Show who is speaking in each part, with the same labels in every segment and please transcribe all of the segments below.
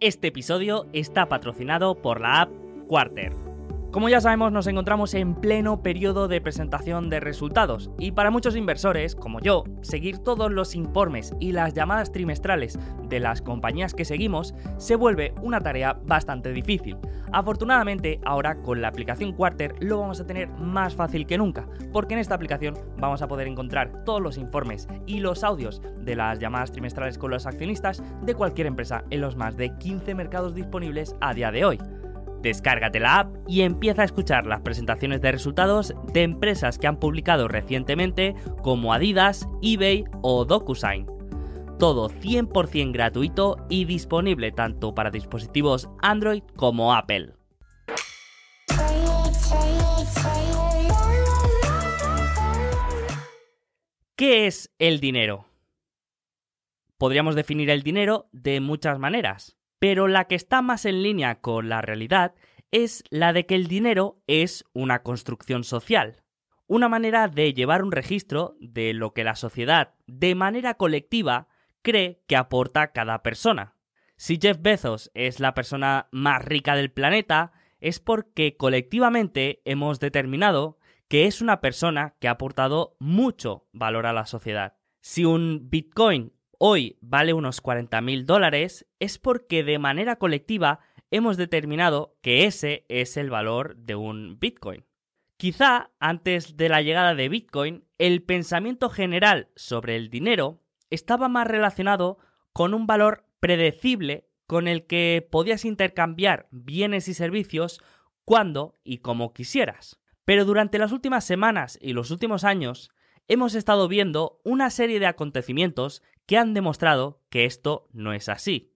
Speaker 1: Este episodio está patrocinado por la app Quarter. Como ya sabemos, nos encontramos en pleno periodo de presentación de resultados y para muchos inversores, como yo, seguir todos los informes y las llamadas trimestrales de las compañías que seguimos se vuelve una tarea bastante difícil. Afortunadamente, ahora con la aplicación Quarter lo vamos a tener más fácil que nunca, porque en esta aplicación vamos a poder encontrar todos los informes y los audios de las llamadas trimestrales con los accionistas de cualquier empresa en los más de 15 mercados disponibles a día de hoy. Descárgate la app y empieza a escuchar las presentaciones de resultados de empresas que han publicado recientemente como Adidas, eBay o DocuSign. Todo 100% gratuito y disponible tanto para dispositivos Android como Apple. ¿Qué es el dinero? Podríamos definir el dinero de muchas maneras pero la que está más en línea con la realidad es la de que el dinero es una construcción social, una manera de llevar un registro de lo que la sociedad, de manera colectiva, cree que aporta cada persona. Si Jeff Bezos es la persona más rica del planeta, es porque colectivamente hemos determinado que es una persona que ha aportado mucho valor a la sociedad. Si un Bitcoin hoy vale unos 40.000 dólares es porque de manera colectiva hemos determinado que ese es el valor de un Bitcoin. Quizá antes de la llegada de Bitcoin, el pensamiento general sobre el dinero estaba más relacionado con un valor predecible con el que podías intercambiar bienes y servicios cuando y como quisieras. Pero durante las últimas semanas y los últimos años, hemos estado viendo una serie de acontecimientos que han demostrado que esto no es así.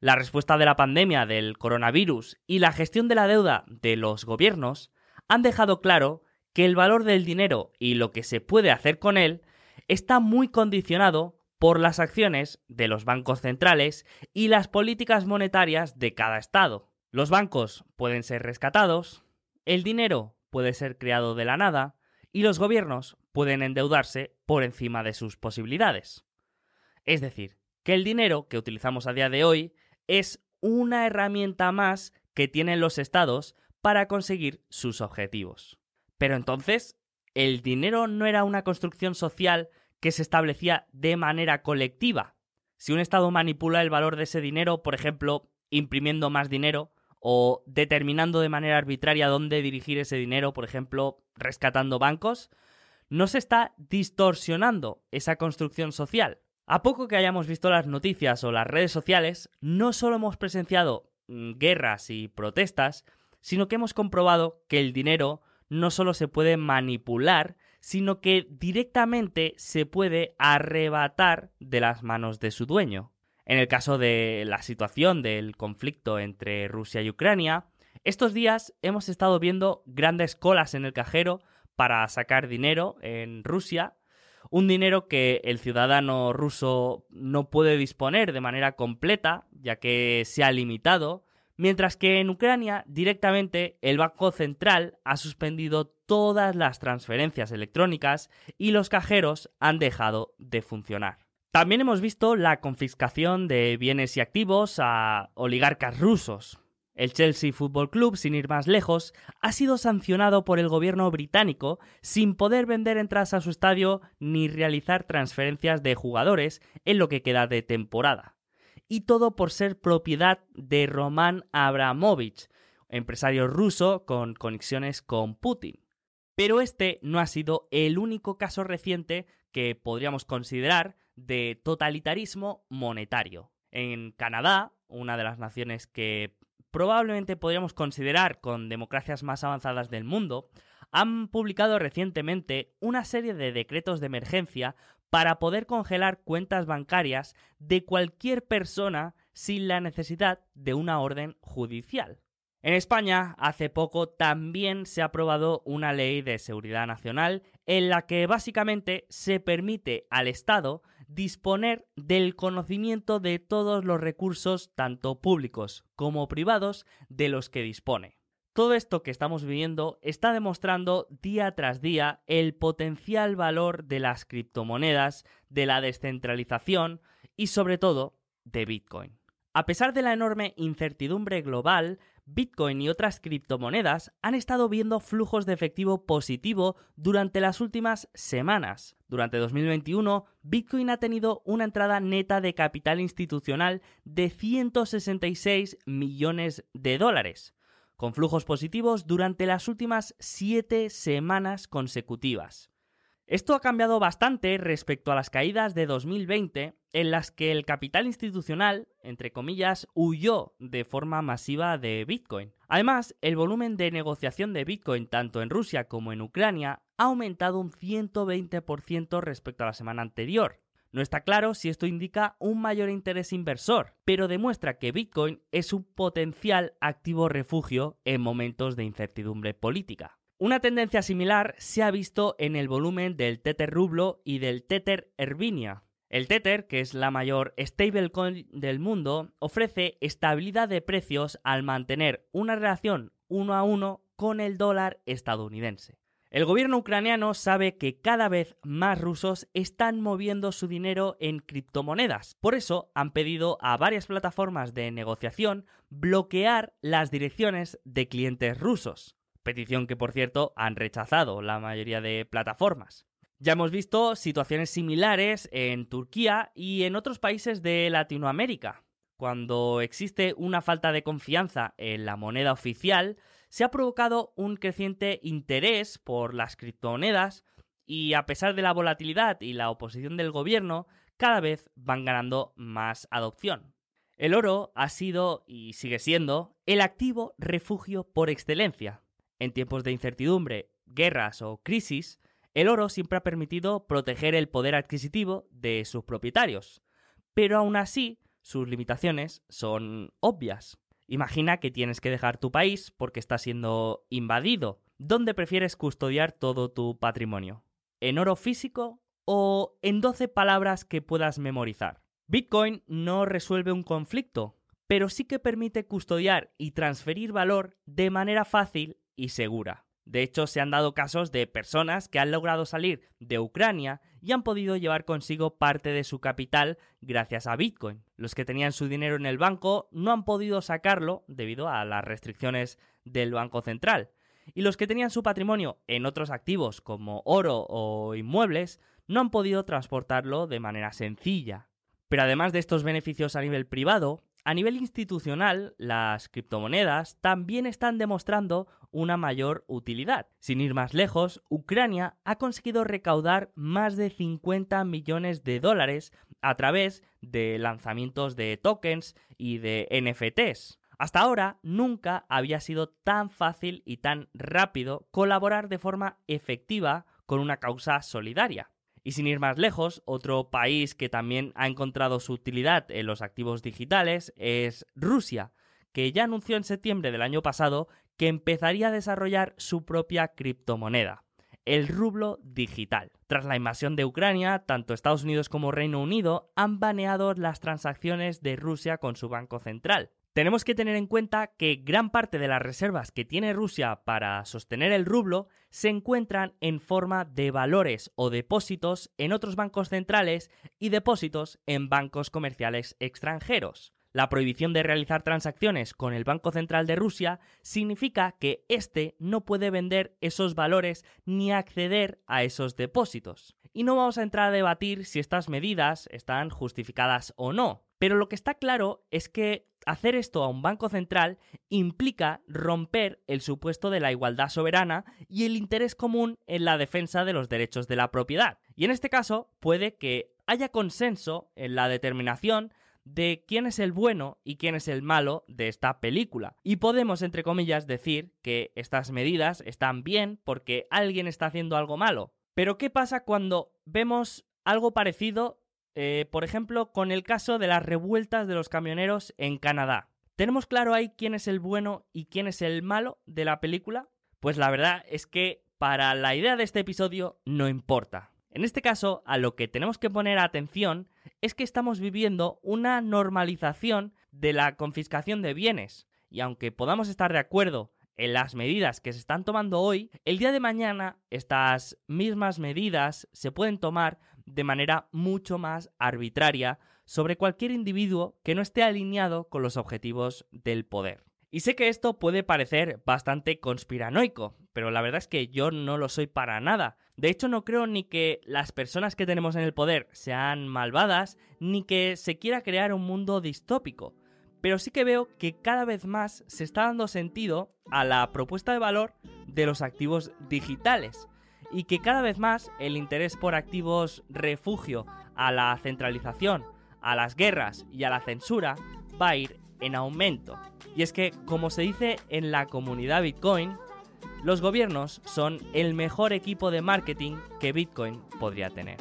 Speaker 1: La respuesta de la pandemia del coronavirus y la gestión de la deuda de los gobiernos han dejado claro que el valor del dinero y lo que se puede hacer con él está muy condicionado por las acciones de los bancos centrales y las políticas monetarias de cada estado. Los bancos pueden ser rescatados, el dinero puede ser creado de la nada y los gobiernos pueden endeudarse por encima de sus posibilidades. Es decir, que el dinero que utilizamos a día de hoy es una herramienta más que tienen los estados para conseguir sus objetivos. Pero entonces, ¿el dinero no era una construcción social que se establecía de manera colectiva? Si un estado manipula el valor de ese dinero, por ejemplo, imprimiendo más dinero, o determinando de manera arbitraria dónde dirigir ese dinero, por ejemplo, rescatando bancos, no se está distorsionando esa construcción social. A poco que hayamos visto las noticias o las redes sociales, no solo hemos presenciado mm, guerras y protestas, sino que hemos comprobado que el dinero no solo se puede manipular, sino que directamente se puede arrebatar de las manos de su dueño. En el caso de la situación del conflicto entre Rusia y Ucrania, estos días hemos estado viendo grandes colas en el cajero para sacar dinero en Rusia, un dinero que el ciudadano ruso no puede disponer de manera completa, ya que se ha limitado, mientras que en Ucrania directamente el Banco Central ha suspendido todas las transferencias electrónicas y los cajeros han dejado de funcionar. También hemos visto la confiscación de bienes y activos a oligarcas rusos, el Chelsea Football Club, sin ir más lejos, ha sido sancionado por el gobierno británico sin poder vender entradas a su estadio ni realizar transferencias de jugadores en lo que queda de temporada. Y todo por ser propiedad de Roman Abramovich, empresario ruso con conexiones con Putin. Pero este no ha sido el único caso reciente que podríamos considerar de totalitarismo monetario. En Canadá, una de las naciones que probablemente podríamos considerar con democracias más avanzadas del mundo, han publicado recientemente una serie de decretos de emergencia para poder congelar cuentas bancarias de cualquier persona sin la necesidad de una orden judicial. En España, hace poco también se ha aprobado una ley de seguridad nacional en la que básicamente se permite al Estado disponer del conocimiento de todos los recursos, tanto públicos como privados, de los que dispone. Todo esto que estamos viviendo está demostrando día tras día el potencial valor de las criptomonedas, de la descentralización y sobre todo de Bitcoin. A pesar de la enorme incertidumbre global, Bitcoin y otras criptomonedas han estado viendo flujos de efectivo positivo durante las últimas semanas. Durante 2021, Bitcoin ha tenido una entrada neta de capital institucional de 166 millones de dólares, con flujos positivos durante las últimas 7 semanas consecutivas. Esto ha cambiado bastante respecto a las caídas de 2020, en las que el capital institucional, entre comillas, huyó de forma masiva de Bitcoin. Además, el volumen de negociación de Bitcoin tanto en Rusia como en Ucrania ha aumentado un 120% respecto a la semana anterior. No está claro si esto indica un mayor interés inversor, pero demuestra que Bitcoin es un potencial activo refugio en momentos de incertidumbre política. Una tendencia similar se ha visto en el volumen del Tether Rublo y del Tether Ervinia. El Tether, que es la mayor stablecoin del mundo, ofrece estabilidad de precios al mantener una relación uno a uno con el dólar estadounidense. El gobierno ucraniano sabe que cada vez más rusos están moviendo su dinero en criptomonedas. Por eso han pedido a varias plataformas de negociación bloquear las direcciones de clientes rusos petición que por cierto han rechazado la mayoría de plataformas. Ya hemos visto situaciones similares en Turquía y en otros países de Latinoamérica. Cuando existe una falta de confianza en la moneda oficial, se ha provocado un creciente interés por las criptomonedas y a pesar de la volatilidad y la oposición del gobierno, cada vez van ganando más adopción. El oro ha sido y sigue siendo el activo refugio por excelencia. En tiempos de incertidumbre, guerras o crisis, el oro siempre ha permitido proteger el poder adquisitivo de sus propietarios. Pero aún así, sus limitaciones son obvias. Imagina que tienes que dejar tu país porque está siendo invadido. ¿Dónde prefieres custodiar todo tu patrimonio? ¿En oro físico o en 12 palabras que puedas memorizar? Bitcoin no resuelve un conflicto, pero sí que permite custodiar y transferir valor de manera fácil y segura. De hecho, se han dado casos de personas que han logrado salir de Ucrania y han podido llevar consigo parte de su capital gracias a Bitcoin. Los que tenían su dinero en el banco no han podido sacarlo debido a las restricciones del Banco Central. Y los que tenían su patrimonio en otros activos como oro o inmuebles no han podido transportarlo de manera sencilla. Pero además de estos beneficios a nivel privado, a nivel institucional, las criptomonedas también están demostrando una mayor utilidad. Sin ir más lejos, Ucrania ha conseguido recaudar más de 50 millones de dólares a través de lanzamientos de tokens y de NFTs. Hasta ahora nunca había sido tan fácil y tan rápido colaborar de forma efectiva con una causa solidaria. Y sin ir más lejos, otro país que también ha encontrado su utilidad en los activos digitales es Rusia, que ya anunció en septiembre del año pasado que empezaría a desarrollar su propia criptomoneda, el rublo digital. Tras la invasión de Ucrania, tanto Estados Unidos como Reino Unido han baneado las transacciones de Rusia con su banco central. Tenemos que tener en cuenta que gran parte de las reservas que tiene Rusia para sostener el rublo se encuentran en forma de valores o depósitos en otros bancos centrales y depósitos en bancos comerciales extranjeros. La prohibición de realizar transacciones con el Banco Central de Rusia significa que éste no puede vender esos valores ni acceder a esos depósitos. Y no vamos a entrar a debatir si estas medidas están justificadas o no, pero lo que está claro es que hacer esto a un banco central implica romper el supuesto de la igualdad soberana y el interés común en la defensa de los derechos de la propiedad. Y en este caso puede que haya consenso en la determinación de quién es el bueno y quién es el malo de esta película. Y podemos, entre comillas, decir que estas medidas están bien porque alguien está haciendo algo malo. Pero ¿qué pasa cuando vemos algo parecido eh, por ejemplo, con el caso de las revueltas de los camioneros en Canadá. ¿Tenemos claro ahí quién es el bueno y quién es el malo de la película? Pues la verdad es que para la idea de este episodio no importa. En este caso, a lo que tenemos que poner atención es que estamos viviendo una normalización de la confiscación de bienes. Y aunque podamos estar de acuerdo en las medidas que se están tomando hoy, el día de mañana estas mismas medidas se pueden tomar de manera mucho más arbitraria sobre cualquier individuo que no esté alineado con los objetivos del poder. Y sé que esto puede parecer bastante conspiranoico, pero la verdad es que yo no lo soy para nada. De hecho, no creo ni que las personas que tenemos en el poder sean malvadas, ni que se quiera crear un mundo distópico. Pero sí que veo que cada vez más se está dando sentido a la propuesta de valor de los activos digitales y que cada vez más el interés por activos refugio a la centralización, a las guerras y a la censura va a ir en aumento. Y es que, como se dice en la comunidad Bitcoin, los gobiernos son el mejor equipo de marketing que Bitcoin podría tener.